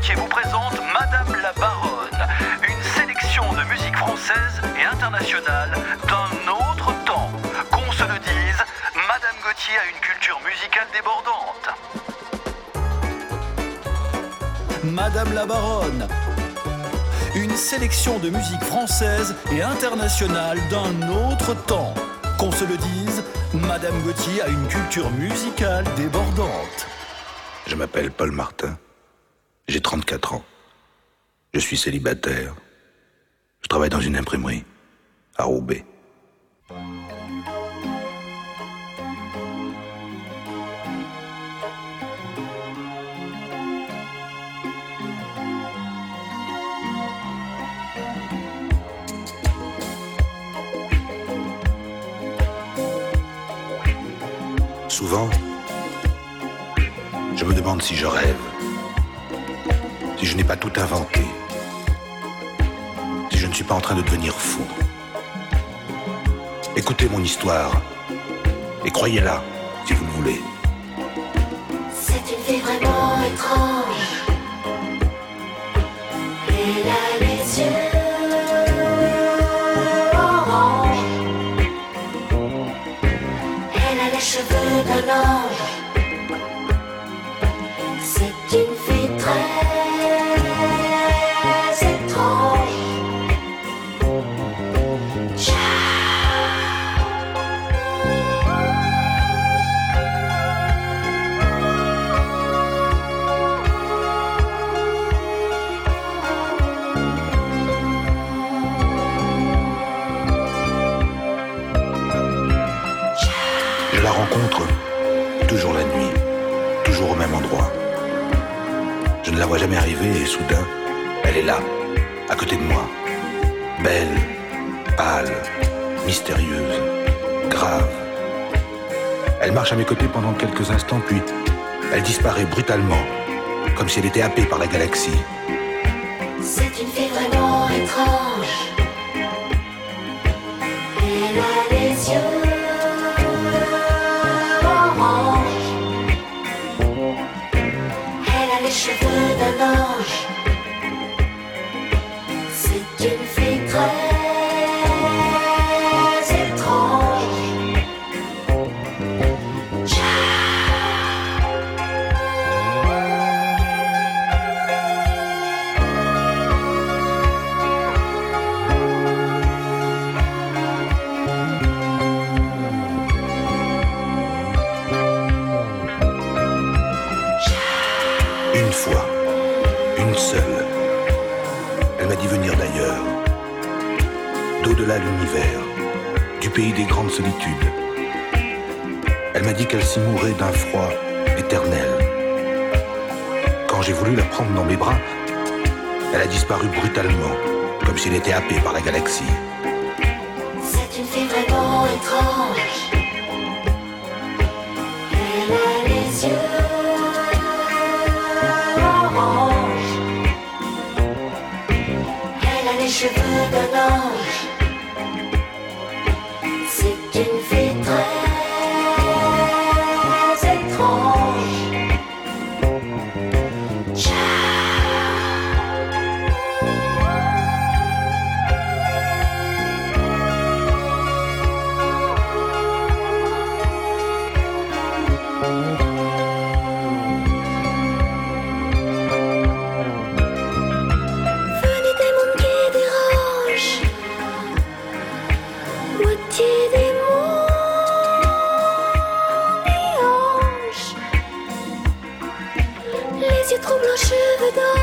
Gauthier vous présente Madame la Baronne, une sélection de musique française et internationale d'un autre temps. Qu'on se le dise, Madame Gauthier a une culture musicale débordante. Madame la Baronne, une sélection de musique française et internationale d'un autre temps. Qu'on se le dise, Madame Gauthier a une culture musicale débordante. Je m'appelle Paul Martin. J'ai 34 ans. Je suis célibataire. Je travaille dans une imprimerie à Roubaix. Souvent, je me demande si je rêve, si je n'ai pas tout inventé, si je ne suis pas en train de devenir fou. Écoutez mon histoire et croyez-la si vous le voulez. C'est une fille vraiment étrange. Elle a les yeux orange. Elle a les cheveux d'un ange. Soudain, elle est là, à côté de moi. Belle, pâle, mystérieuse, grave. Elle marche à mes côtés pendant quelques instants, puis elle disparaît brutalement, comme si elle était happée par la galaxie. C'est une des grandes solitudes. Elle m'a dit qu'elle s'y mourait d'un froid éternel. Quand j'ai voulu la prendre dans mes bras, elle a disparu brutalement, comme si elle était happée par la galaxie. C'est une fille vraiment étrange. Cheveux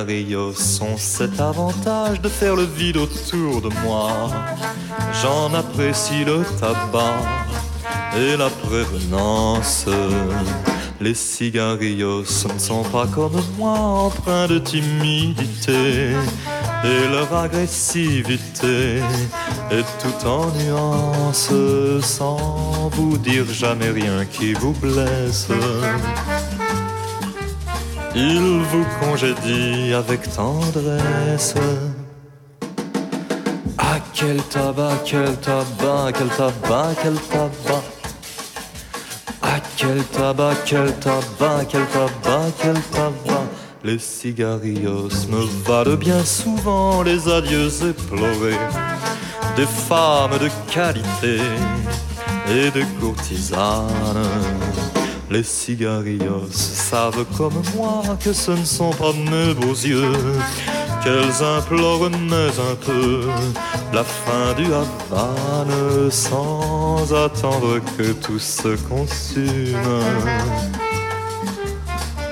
cigarillos ont cet avantage de faire le vide autour de moi. J'en apprécie le tabac et la prévenance. Les cigarillos ne sont pas comme moi, empreints de timidité et leur agressivité est tout en nuances, sans vous dire jamais rien qui vous blesse. Il vous congédie avec tendresse. Ah, quel tabac, quel tabac, quel tabac, quel tabac. Ah, quel tabac, quel tabac, quel tabac, quel tabac. Les cigarillos me valent bien souvent les adieux éplorés des femmes de qualité et de courtisanes. Les cigarillos savent comme moi que ce ne sont pas mes beaux yeux qu'elles implorent mais un peu la fin du Havane sans attendre que tout se consume.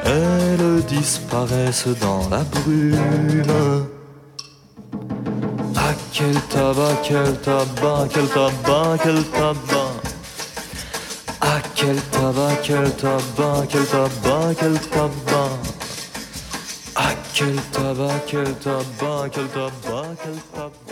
Elles disparaissent dans la brume. Ah quel tabac, quel tabac, quel tabac, quel tabac. Ah quel tabac, quel tabac, quel tabac, quel tabac. Ah quel tabac, quel tabac, quel tabac,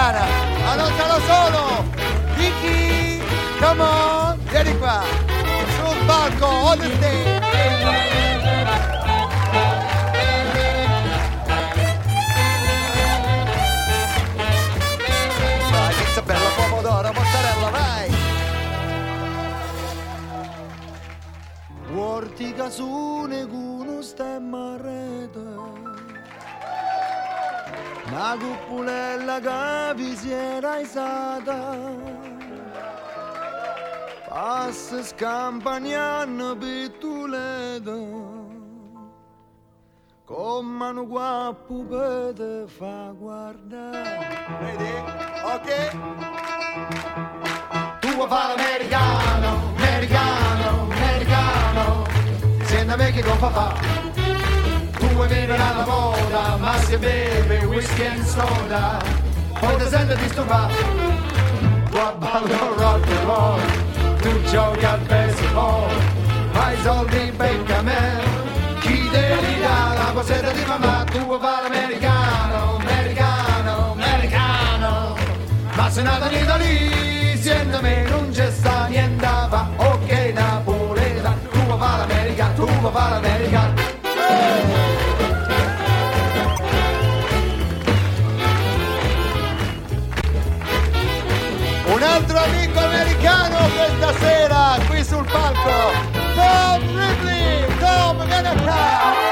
italiana. Allontanalo solo! Vicky, come on, vieni qua! Sul palco, on the stage! Ortigasune gu scampagnano pituleta con mano guappo per te fa guardare. Vedi? ok. Tu vuoi fare l'americano americano americano. Se ne vecchi con papà vuoi vivere alla moda ma se beve whisky e soda poi ti senti disturbato vuoi ballare rock and roll tu gioca al baseball, hai soldi becca me, chi devi dare la posetta di mamma, tu vuoi fare l'americano, americano, americano, ma se nata in Italia, siendo me non c'è sta niente, va ok napoleta, tu vuoi fare l'americano, tu vuoi fare americano questa sera qui sul palco. Tom Ripley, Tom, vieni qua,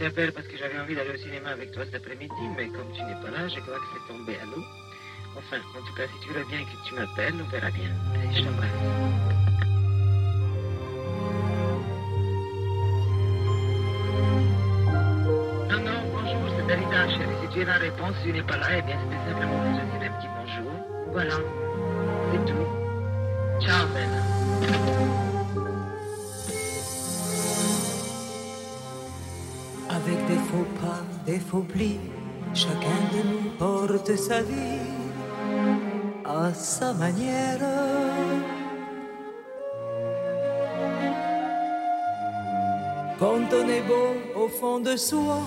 t'appelle parce que j'avais envie d'aller au cinéma avec toi cet après-midi, mais comme tu n'es pas là, je crois que c'est tombé à l'eau. Enfin, en tout cas, si tu veux bien que tu m'appelles, on verra bien. Allez, je t'embrasse. Non, non, bonjour, c'est Dalida, chérie. Si tu as la réponse, tu n'es pas là, eh bien, c'était simplement pour te dire un petit bonjour. Voilà, c'est tout. Ciao, belle. Plis, chacun de nous porte sa vie à sa manière. Quand on est beau au fond de soi,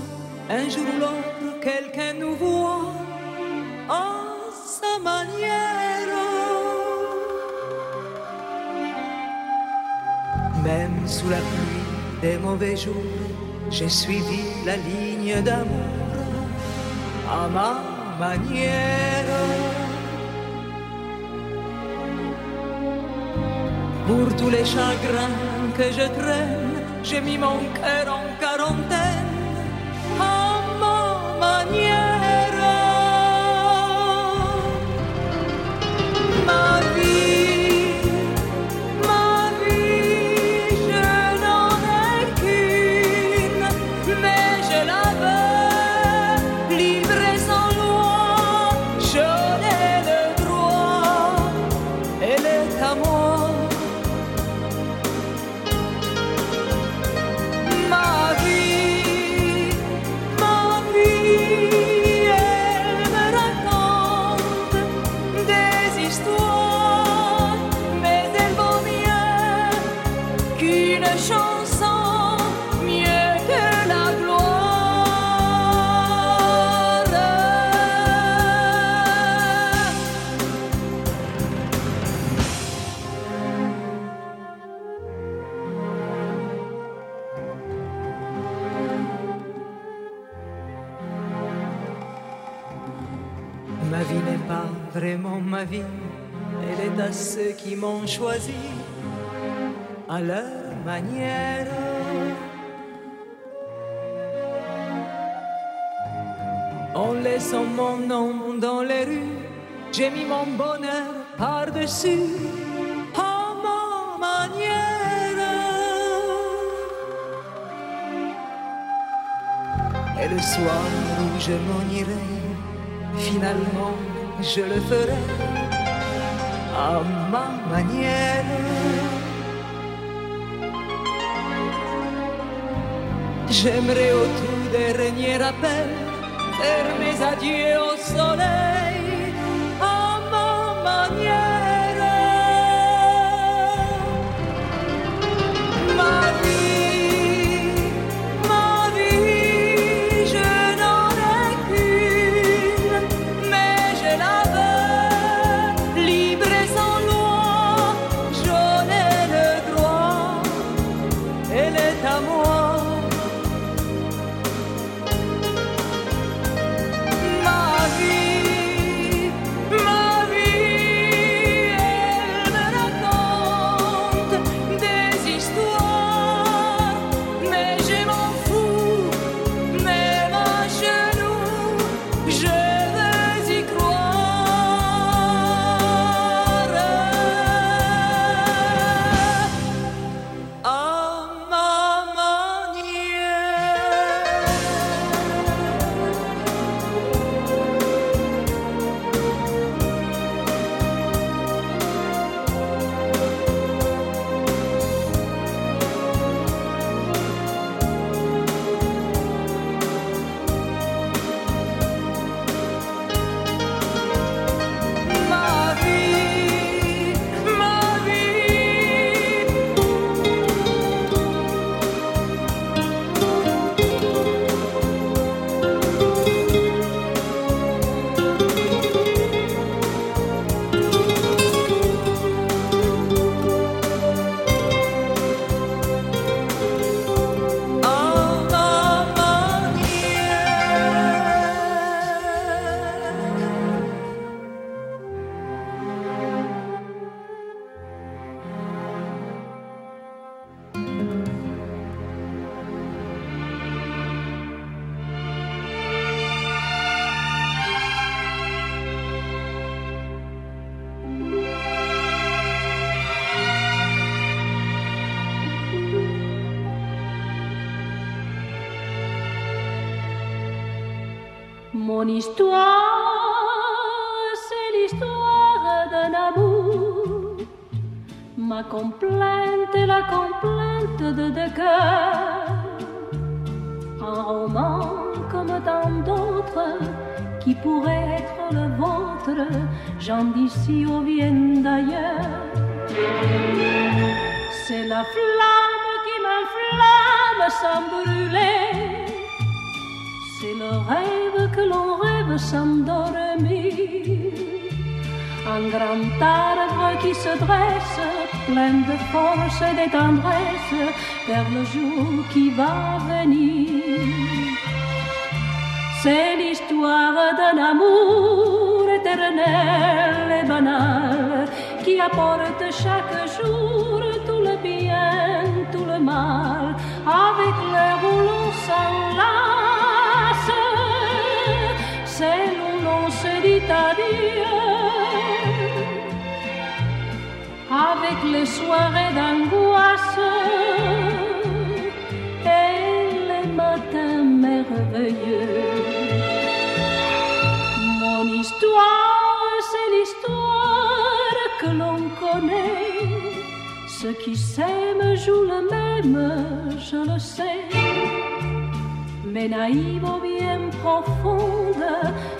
un jour ou l'autre, quelqu'un nous voit à sa manière. Même sous la pluie des mauvais jours, j'ai suivi la ligne d'amour à ma manière. Pour tous les chagrins que je traîne, j'ai mis mon cœur en quarantaine je m'en irai, finalement je le ferai à ma manière. J'aimerais au tout dernier appel faire mes adieux au soleil qui pourrait être le vôtre. Gens d'ici ou viennent d'ailleurs. C'est la flamme qui m'inflamme sans brûler. C'est le rêve que l'on rêve sans dormir. Un grand arbre qui se dresse, plein de force et de tendresse, vers le jour qui va venir. C'est l'histoire d'un amour éternel et banal qui apporte chaque jour tout le bien, tout le mal, avec le où l'on s'enlace, c'est où l'on se dit adieu, avec les soirées d'angoisse et les matins merveilleux. Ceux qui s'aiment jouent le même, je le sais. Mais naïve ou bien profonde,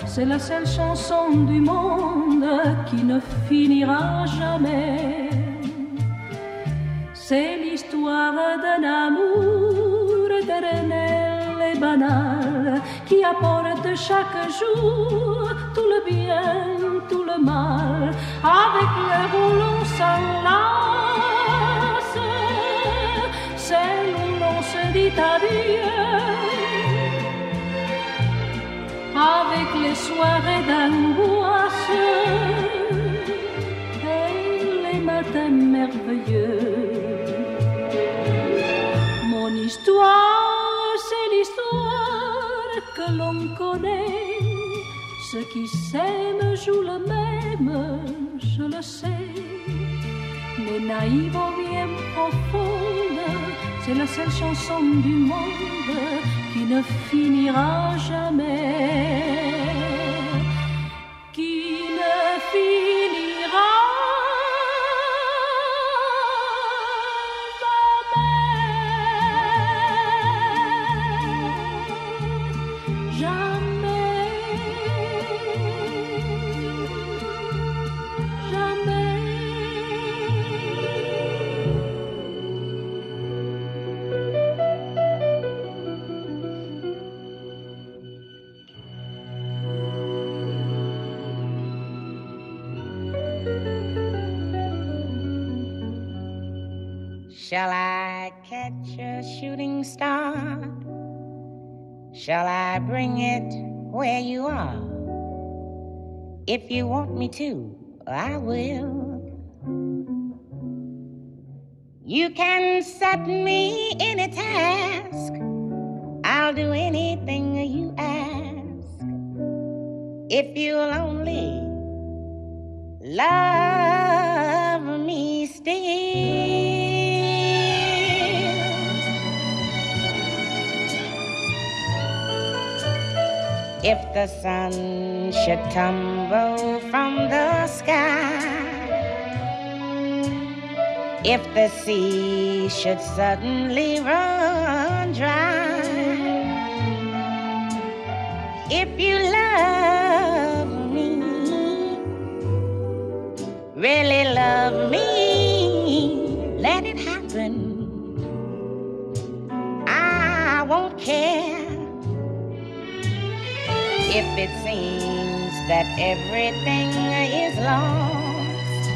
c'est la seule chanson du monde qui ne finira jamais. C'est l'histoire d'un amour éternel qui apporte chaque jour tout le bien, tout le mal, avec le l'on s'enlace, c'est où l'on se dit adieu, avec les soirées d'angoisse et les matins merveilleux. Mon histoire, l'on connaît. Ceux qui s'aiment jouent le même, je le sais. Mais naïve ou bien profonde, c'est la seule chanson du monde qui ne finira jamais. If you want me to, I will. You can set me any task. I'll do anything you ask. If you'll only love me still. If the sun should tumble from the sky, if the sea should suddenly run dry, if you love me, really love me, let it happen. I won't care if it seems that everything is lost.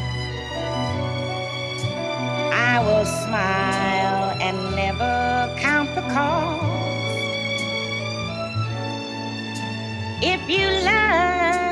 I will smile and never count the cost. If you love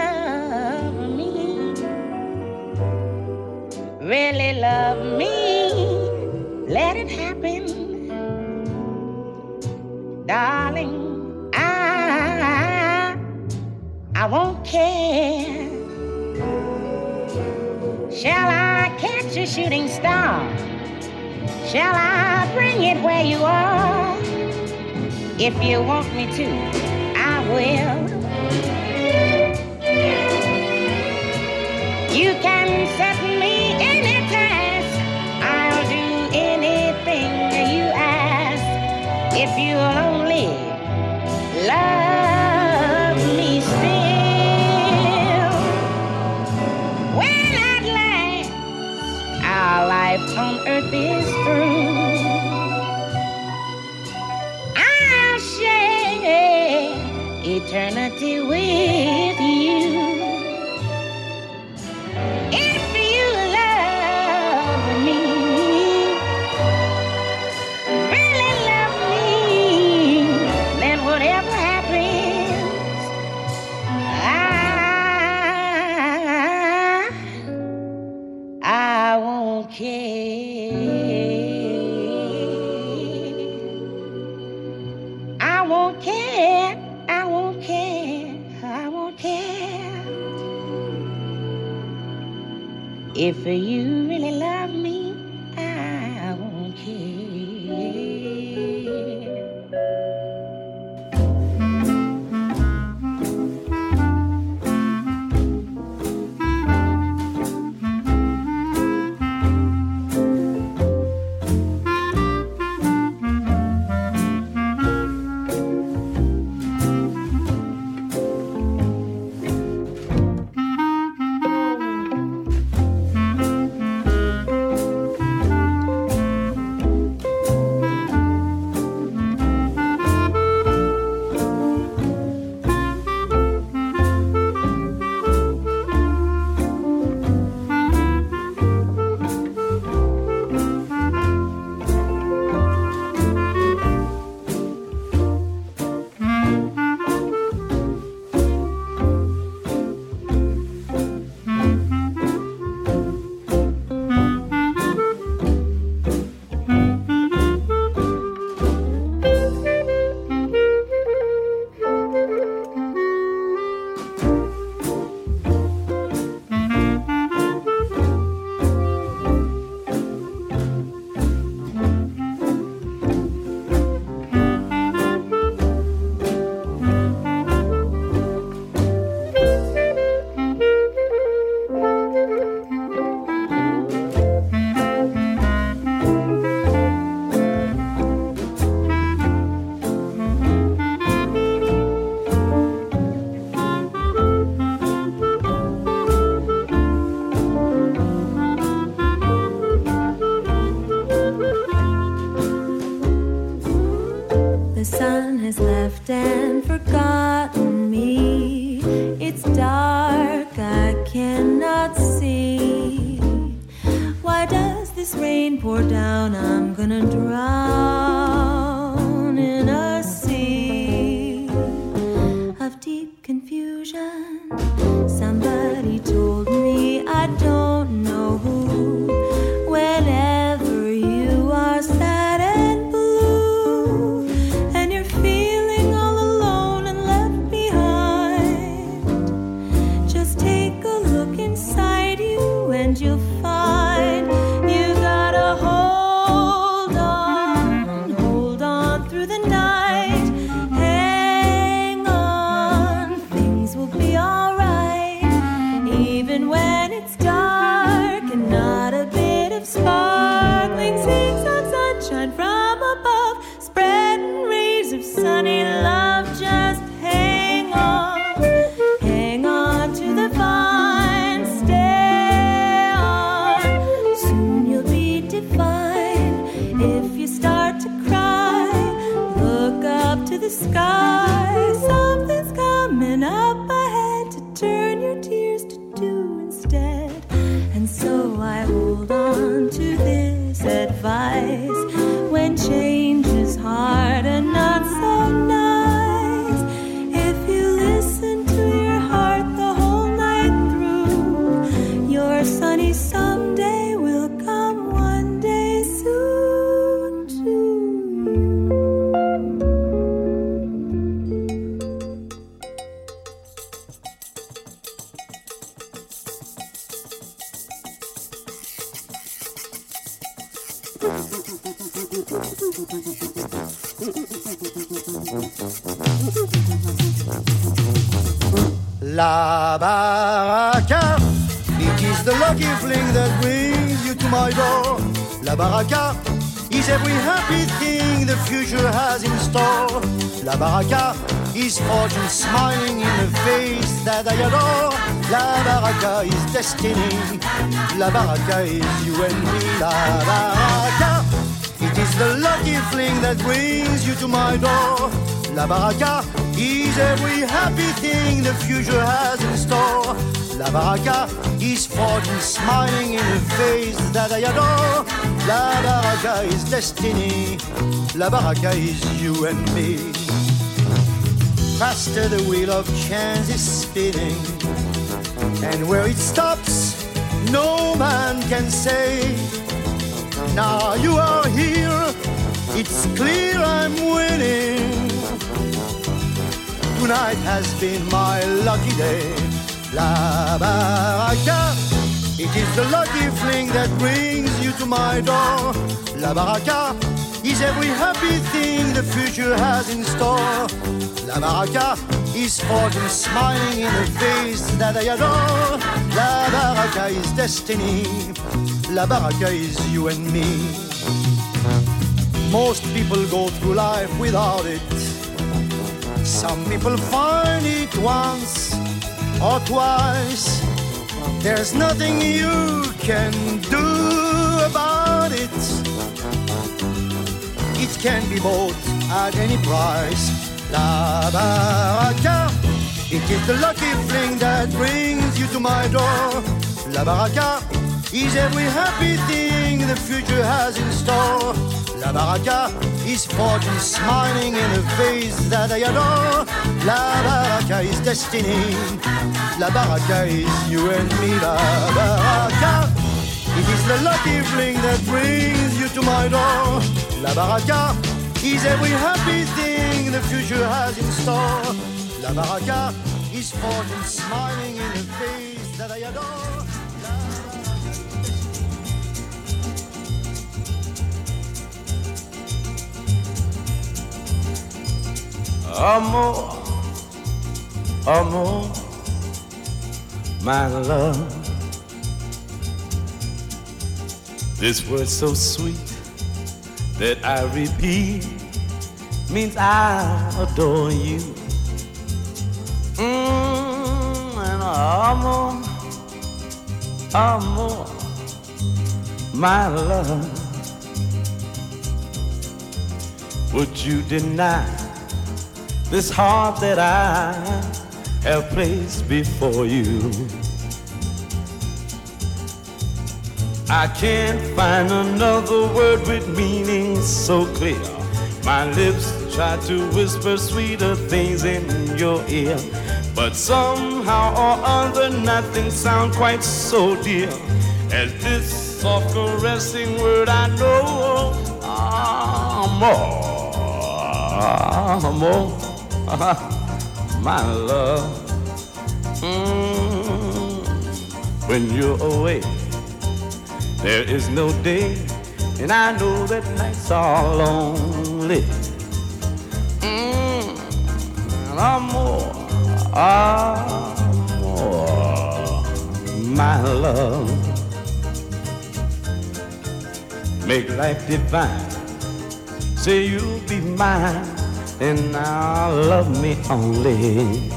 shooting star? Shall I bring it where you are? If you want me to, I will. You can set me any task. I'll do anything you ask. If you'll is through, I'll share eternity Let's go. destiny. La baraka is you and me. La baraka. It is the lucky fling that brings you to my door. La baraka is every happy thing the future has in store. La baraka is fortune smiling in the face that I adore. La baraka is destiny. La baraka is you and me. Faster the wheel of chance is spinning and where it stops, no man can say. Now you are here, it's clear I'm winning. Tonight has been my lucky day. La baraka, it is the lucky fling that brings you to my door. La baraka is every happy thing the future has in store. La baraka is fortune smiling in the face that I adore. La baraka is destiny. La baraka is you and me. Most people go through life without it. Some people find it once or twice. There's nothing you can do about it. It can be bought at any price. La baraka, it is the lucky fling that brings you to my door. La baraka is every happy thing the future has in store. La baraka is fortune smiling in a face that I adore. La baraka is destiny. La baraka is you and me. La baraka. It is the lucky fling that brings you to my door. La baraka is every happy thing the future has in store. La baraka is fortune smiling in a face that I adore. Amor, amor, my love. This word so sweet that I repeat means I adore you. Mm, and amor, amor, my love. Would you deny? this heart that I have placed before you. I can't find another word with meaning so clear. My lips try to whisper sweeter things in your ear, but somehow or other nothing sounds quite so dear as this soft caressing word I know. Amor, amor. my love. Mm, when you're away, there is no day, and I know that nights are lonely. Mm, I'm more, I'm more, my love. Make life divine. Say you'll be mine and now love me only.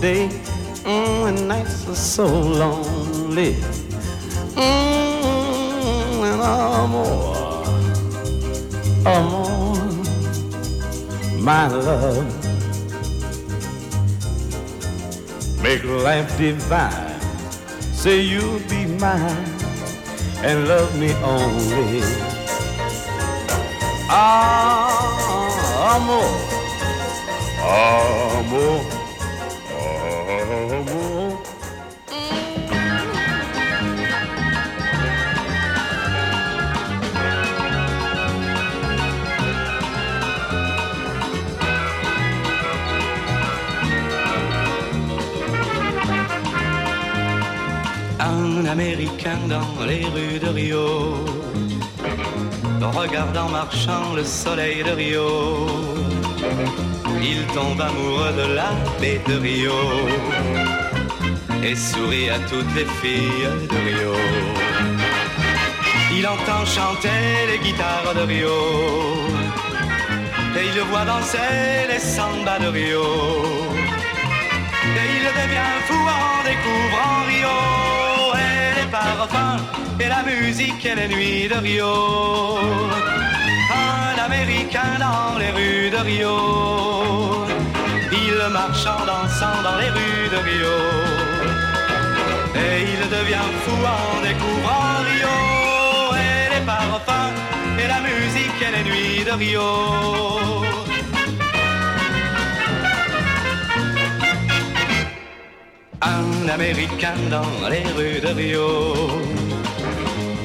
Day, mm, and nights are so lonely. Mm, and amor, amor, my love. Make life divine. Say you'll be mine and love me only. Ah, amor, amor. Américain dans les rues de Rio, regardant marchant le soleil de Rio, il tombe amoureux de la baie de Rio et sourit à toutes les filles de Rio. Il entend chanter les guitares de Rio et il voit danser les sambas de Rio. Et il devient fou en découvrant Rio et la musique et les nuits de Rio. Un Américain dans les rues de Rio. Il marche en dansant dans les rues de Rio. Et il devient fou en découvrant Rio. Et les parfums, et la musique, et les nuits de Rio. Un Américain dans les rues de Rio.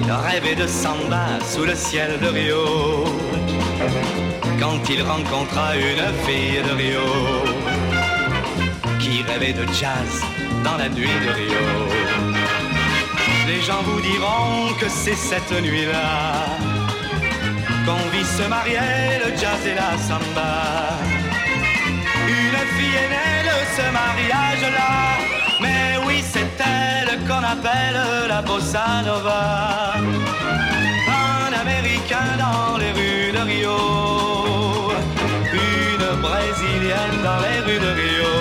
Il rêvait de samba sous le ciel de Rio. Quand il rencontra une fille de Rio. Qui rêvait de jazz dans la nuit de Rio. Les gens vous diront que c'est cette nuit-là qu'on vit se marier le jazz et la samba. Une fille est née de ce mariage-là. Qu'on appelle la bossa nova. Un Américain dans les rues de Rio. Une Brésilienne dans les rues de Rio.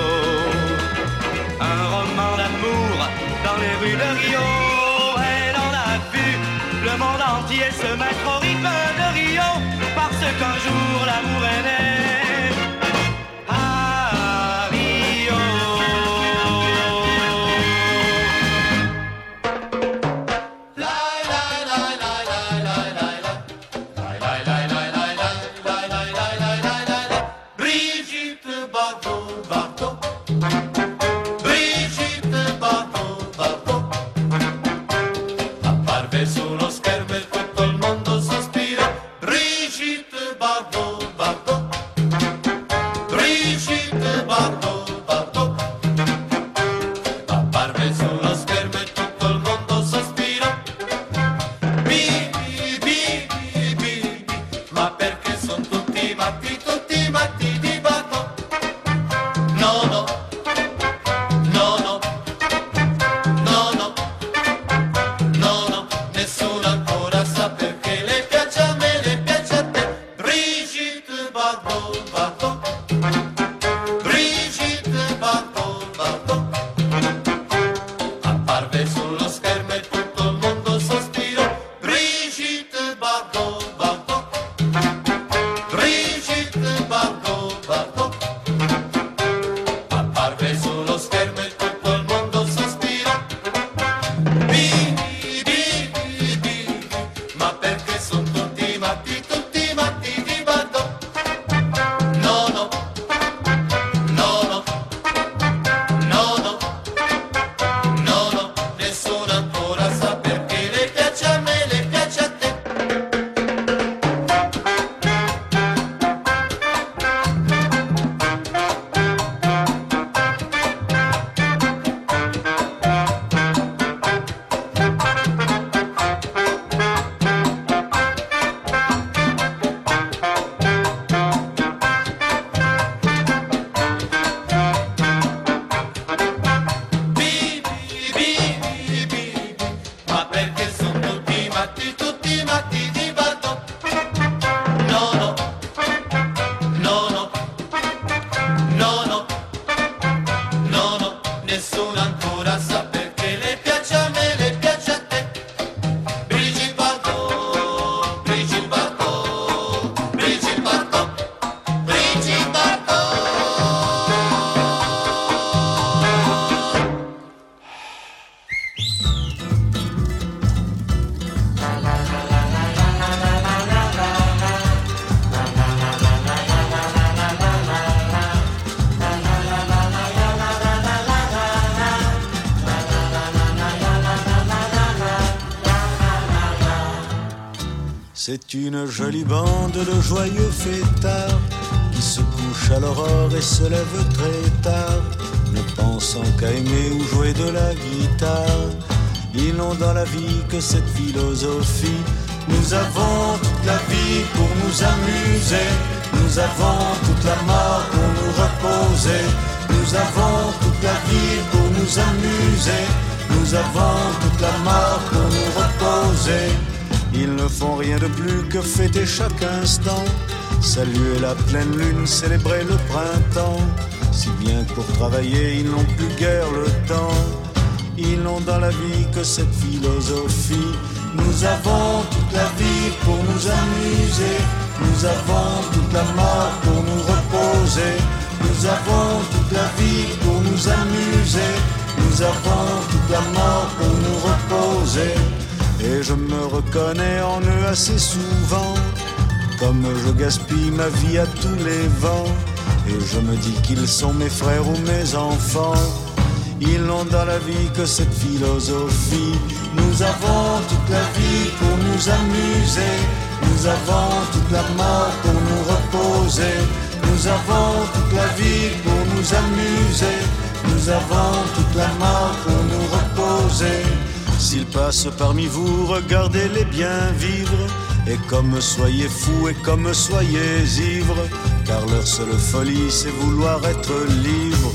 Un roman d'amour dans les rues de Rio. Elle en a vu le monde entier se mettre au rythme de Rio. Parce qu'un jour C'est une jolie bande de joyeux fêtards qui se couchent à l'aurore et se lèvent très tard, ne pensant qu'à aimer ou jouer de la guitare. Ils n'ont dans la vie que cette philosophie. Nous avons toute la vie pour nous amuser. Nous avons toute la mort pour nous reposer. Nous avons toute la vie pour nous amuser. Nous avons toute la mort pour nous reposer. Ils ne font rien de plus que fêter chaque instant, saluer la pleine lune, célébrer le printemps. Si bien que pour travailler, ils n'ont plus guère le temps. Ils n'ont dans la vie que cette philosophie. Nous avons toute la vie pour nous amuser. Nous avons toute la mort pour nous reposer. Nous avons toute la vie pour nous amuser. Nous avons toute la mort pour nous reposer. Et je me reconnais en eux assez souvent. Comme je gaspille ma vie à tous les vents. Et je me dis qu'ils sont mes frères ou mes enfants. Ils n'ont dans la vie que cette philosophie. Nous avons toute la vie pour nous amuser. Nous avons toute la mort pour nous reposer. Nous avons toute la vie pour nous amuser. Nous avons toute la mort pour nous reposer. S'ils passent parmi vous, regardez-les bien vivre. Et comme soyez fous et comme soyez ivres, car leur seule folie c'est vouloir être libre.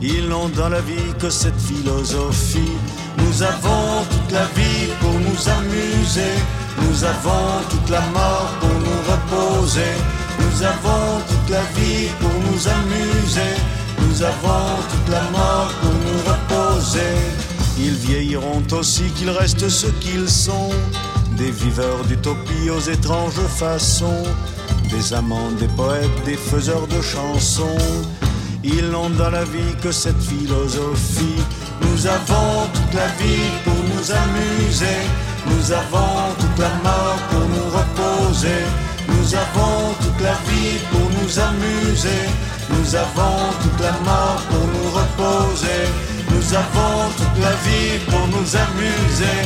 Ils n'ont dans la vie que cette philosophie. Nous avons toute la vie pour nous amuser. Nous avons toute la mort pour nous reposer. Nous avons toute la vie pour nous amuser. Nous avons toute la mort pour nous reposer. Ils vieilliront aussi qu'ils restent ce qu'ils sont. Des viveurs d'utopie aux étranges façons. Des amants, des poètes, des faiseurs de chansons. Ils n'ont dans la vie que cette philosophie. Nous avons toute la vie pour nous amuser. Nous avons toute la mort pour nous reposer. Nous avons toute la vie pour nous amuser. Nous avons toute la mort pour nous reposer. Nous avons toute la vie pour nous amuser.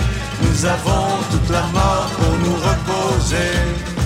Nous avons toute la mort pour nous reposer.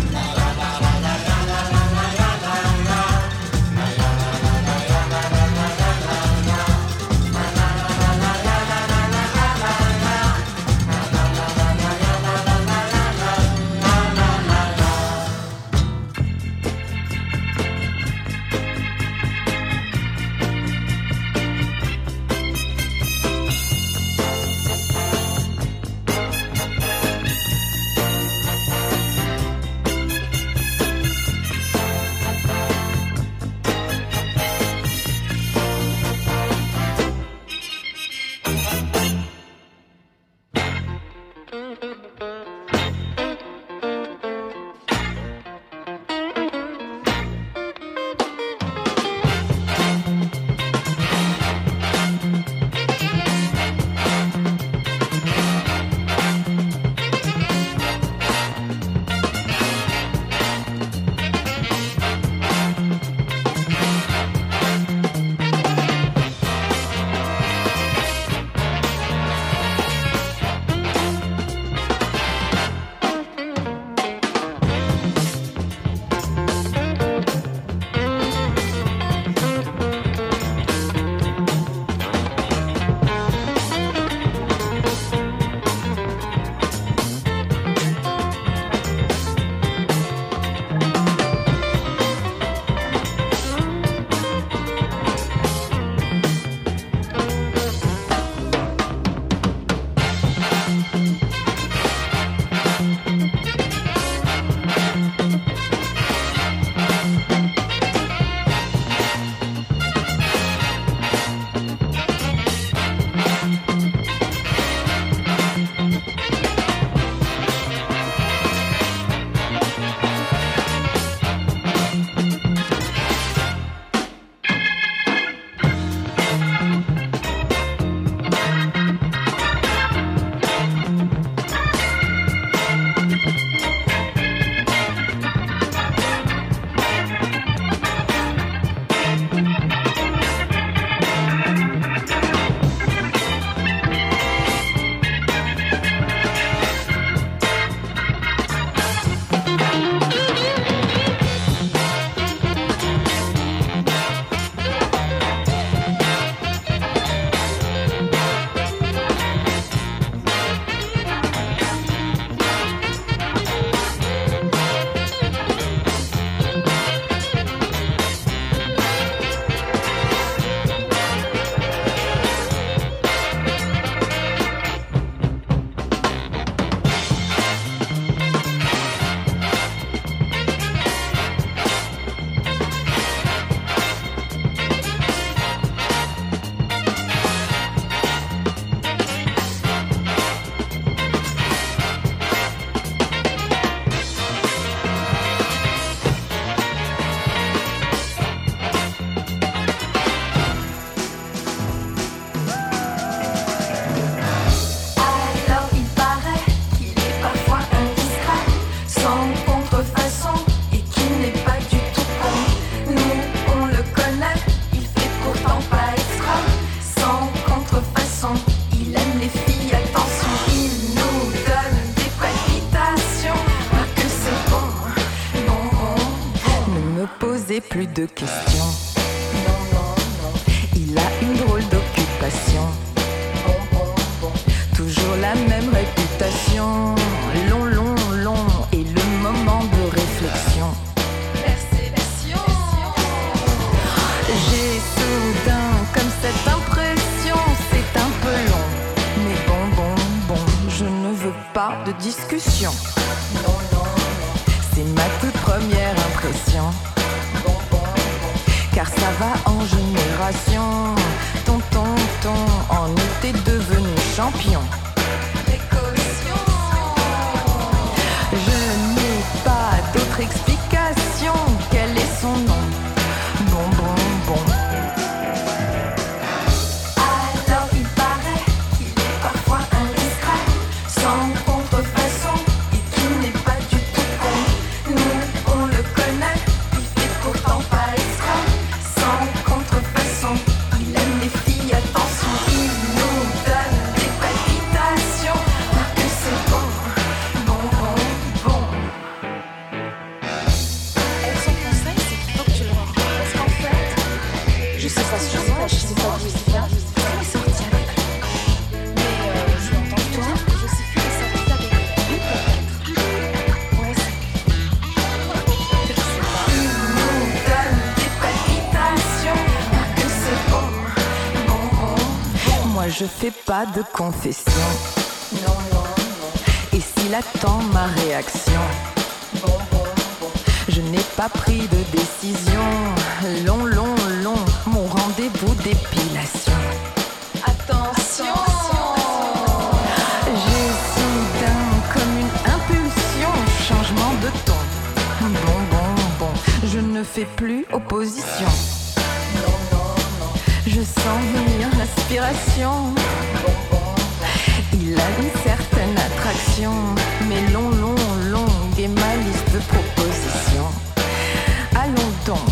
moi je fais pas de confession. Non, non, non. Et s'il attend ma réaction, bon, bon, bon. je n'ai pas pris de décision. Long, long, long, mon rendez-vous d'épilation. Attention. J'ai soudain comme une impulsion, changement de ton. Bon, bon, bon, je ne fais plus opposition. Je sens venir l'inspiration. Il a une certaine attraction, mais long, long, longue est ma liste de propositions. Allons donc.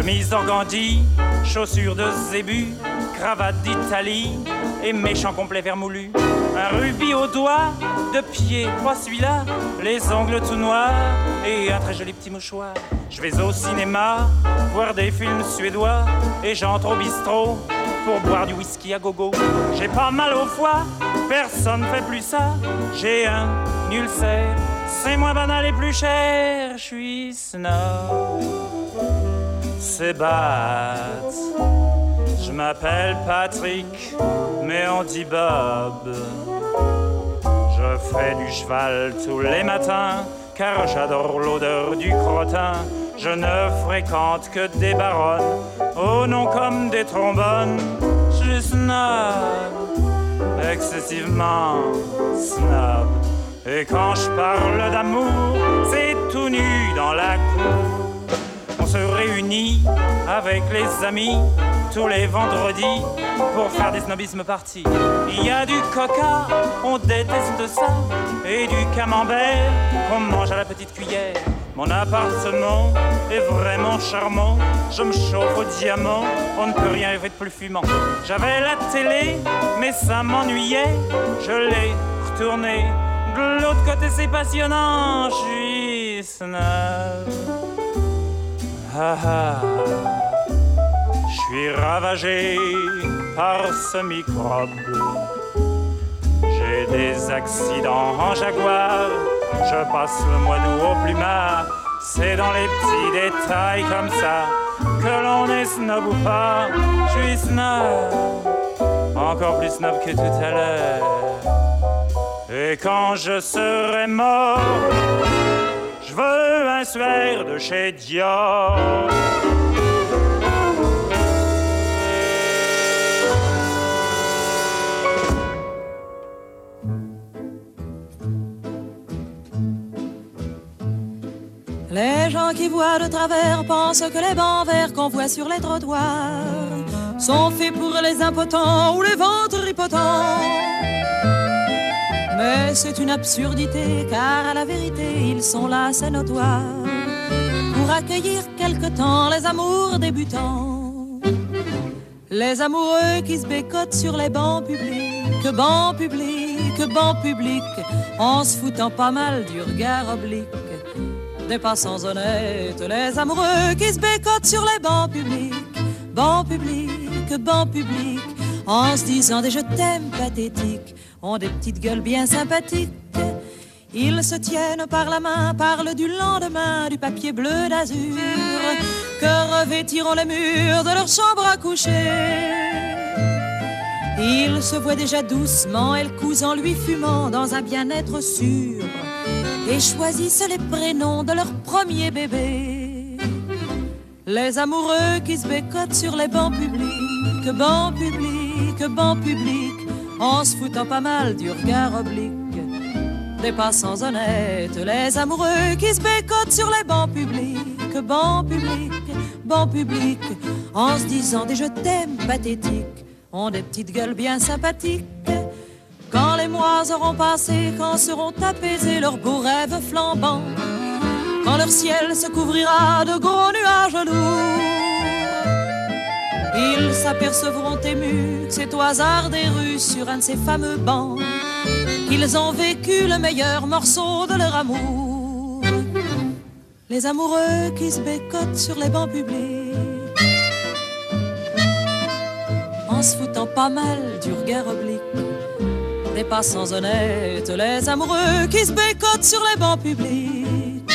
Chemise d'organdi, chaussures de zébu, cravate d'Italie et méchant complet vermoulu. Un rubis au doigt, de pied, pas celui-là, les ongles tout noirs et un très joli petit mouchoir. Je vais au cinéma, voir des films suédois et j'entre au bistrot pour boire du whisky à gogo. J'ai pas mal au foie, personne fait plus ça. J'ai un ulcère, c'est moins banal et plus cher. Je suis snob, c'est bad. Je m'appelle Patrick, mais on dit Bob. Je fais du cheval tous les matins, car j'adore l'odeur du crottin. Je ne fréquente que des baronnes, au nom comme des trombones. Je suis snob, excessivement snob. Et quand je parle d'amour, c'est tout nu dans la cour. On se réunit avec les amis tous les vendredis pour faire des snobismes partis. Il y a du coca, on déteste ça, et du camembert qu'on mange à la petite cuillère. Mon appartement est vraiment charmant, je me chauffe au diamant, on ne peut rien rêver de plus fumant. J'avais la télé, mais ça m'ennuyait, je l'ai retournée. De l'autre côté c'est passionnant, je suis snob. Ah ah. Je suis ravagé par ce microbe. J'ai des accidents en jaguar. Je passe le mois d'août au plumard. C'est dans les petits détails comme ça que l'on est snob ou pas. Je suis snob, encore plus snob que tout à l'heure. Et quand je serai mort, je veux un suaire de chez Dior. Les gens qui voient de travers pensent que les bancs verts qu'on voit sur les trottoirs sont faits pour les impotents ou les ventres impotents. Mais c'est une absurdité, car à la vérité, ils sont là, c'est notoire, pour accueillir quelque temps les amours débutants. Les amoureux qui se bécotent sur les bancs publics, bancs publics, bancs publics, en se foutant pas mal du regard oblique. Des passants honnêtes, les amoureux qui se bécotent sur les bancs publics, bancs publics, bancs publics, en se disant des je t'aime pathétiques, ont des petites gueules bien sympathiques. Ils se tiennent par la main, parlent du lendemain, du papier bleu d'azur, que revêtiront les murs de leur chambre à coucher. Ils se voient déjà doucement, elle cousent en lui fumant dans un bien-être sûr et choisissent les prénoms de leur premier bébé. Les amoureux qui se bécotent sur les bancs publics, bancs publics, bancs publics, en se foutant pas mal du regard oblique des passants honnêtes. Les amoureux qui se bécotent sur les bancs publics, bancs publics, bancs publics, en se disant des je t'aime pathétiques, ont des petites gueules bien sympathiques. Quand les mois auront passé, quand seront apaisés leurs beaux rêves flambants, quand leur ciel se couvrira de gros nuages lourds, Ils s'apercevront émus que c'est au hasard des rues sur un de ces fameux bancs. Qu'ils ont vécu le meilleur morceau de leur amour. Les amoureux qui se bécotent sur les bancs publics. En se foutant pas mal du regard oblique des passants honnêtes, les amoureux qui se bécotent sur les bancs publics.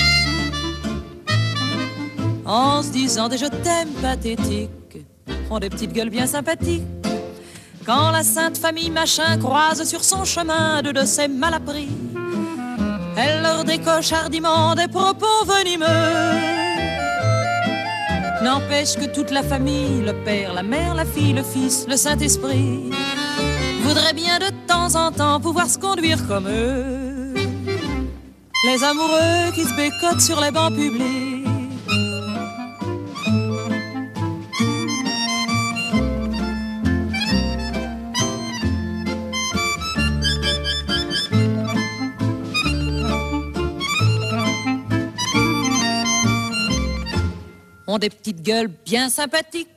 En se disant des je t'aime pathétiques, des petites gueules bien sympathiques. Quand la sainte famille machin croise sur son chemin deux de ces malappris, elle leur décoche hardiment des propos venimeux. N'empêche que toute la famille, le père, la mère, la fille, le fils, le Saint-Esprit, voudrait bien de temps en temps pouvoir se conduire comme eux. Les amoureux qui se bécotent sur les bancs publics. Des petites gueules bien sympathiques.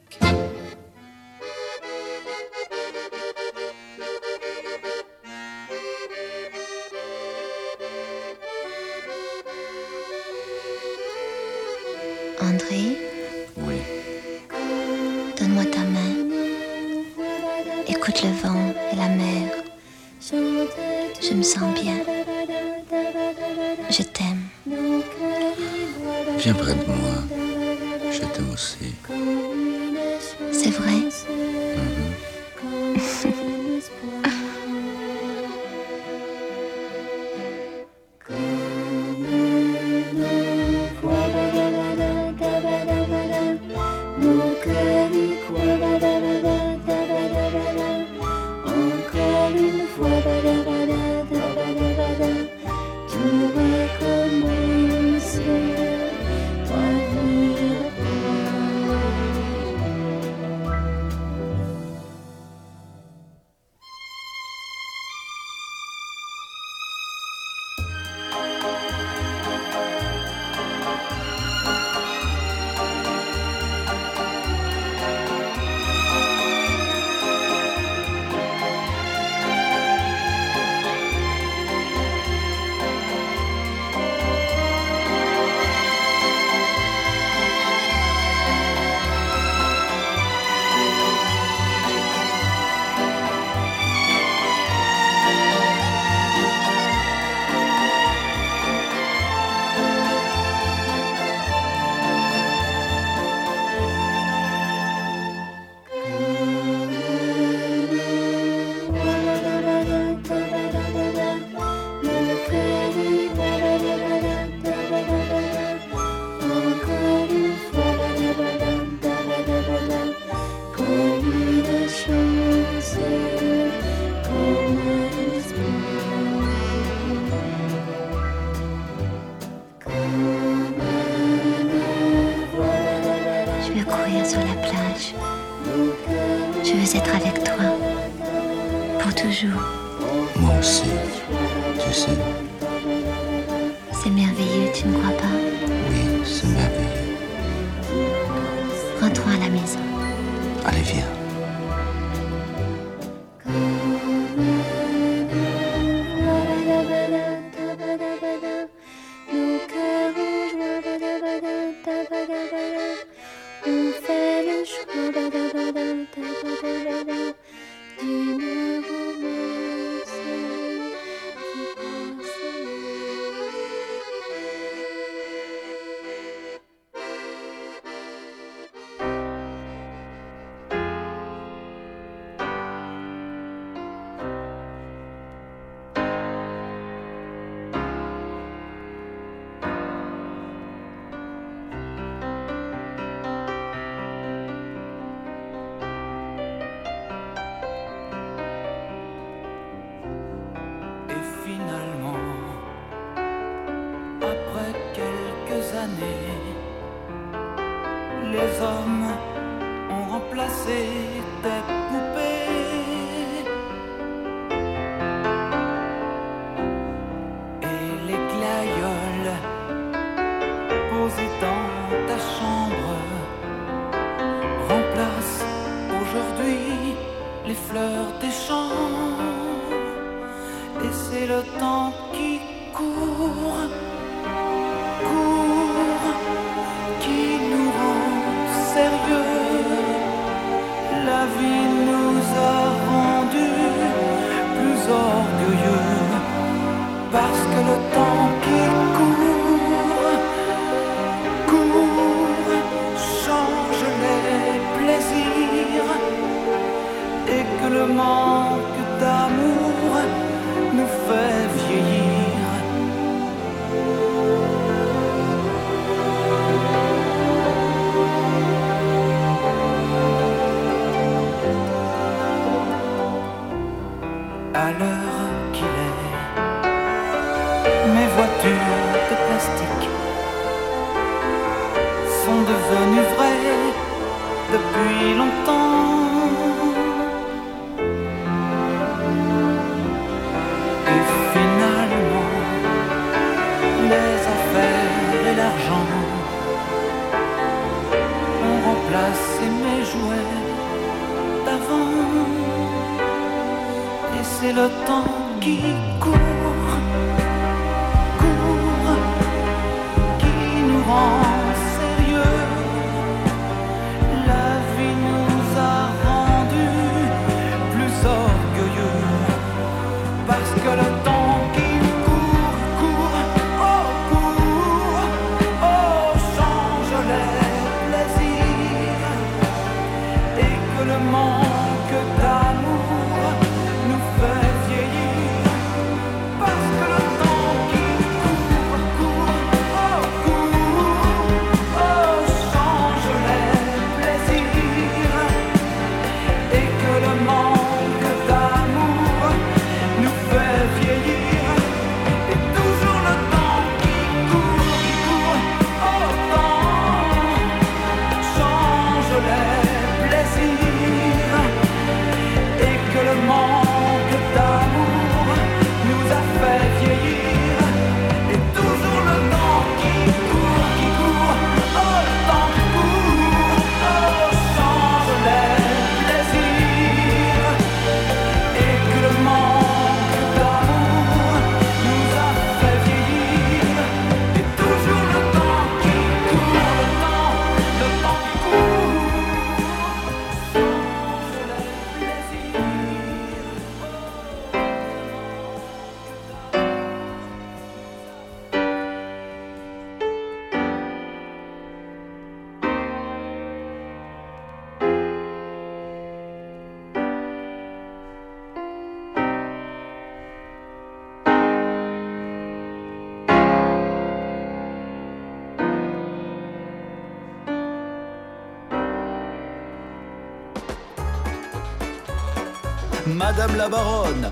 Baronne.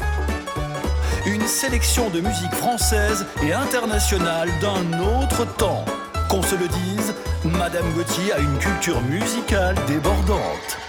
Une sélection de musique française et internationale d'un autre temps. Qu'on se le dise, Madame Gauthier a une culture musicale débordante.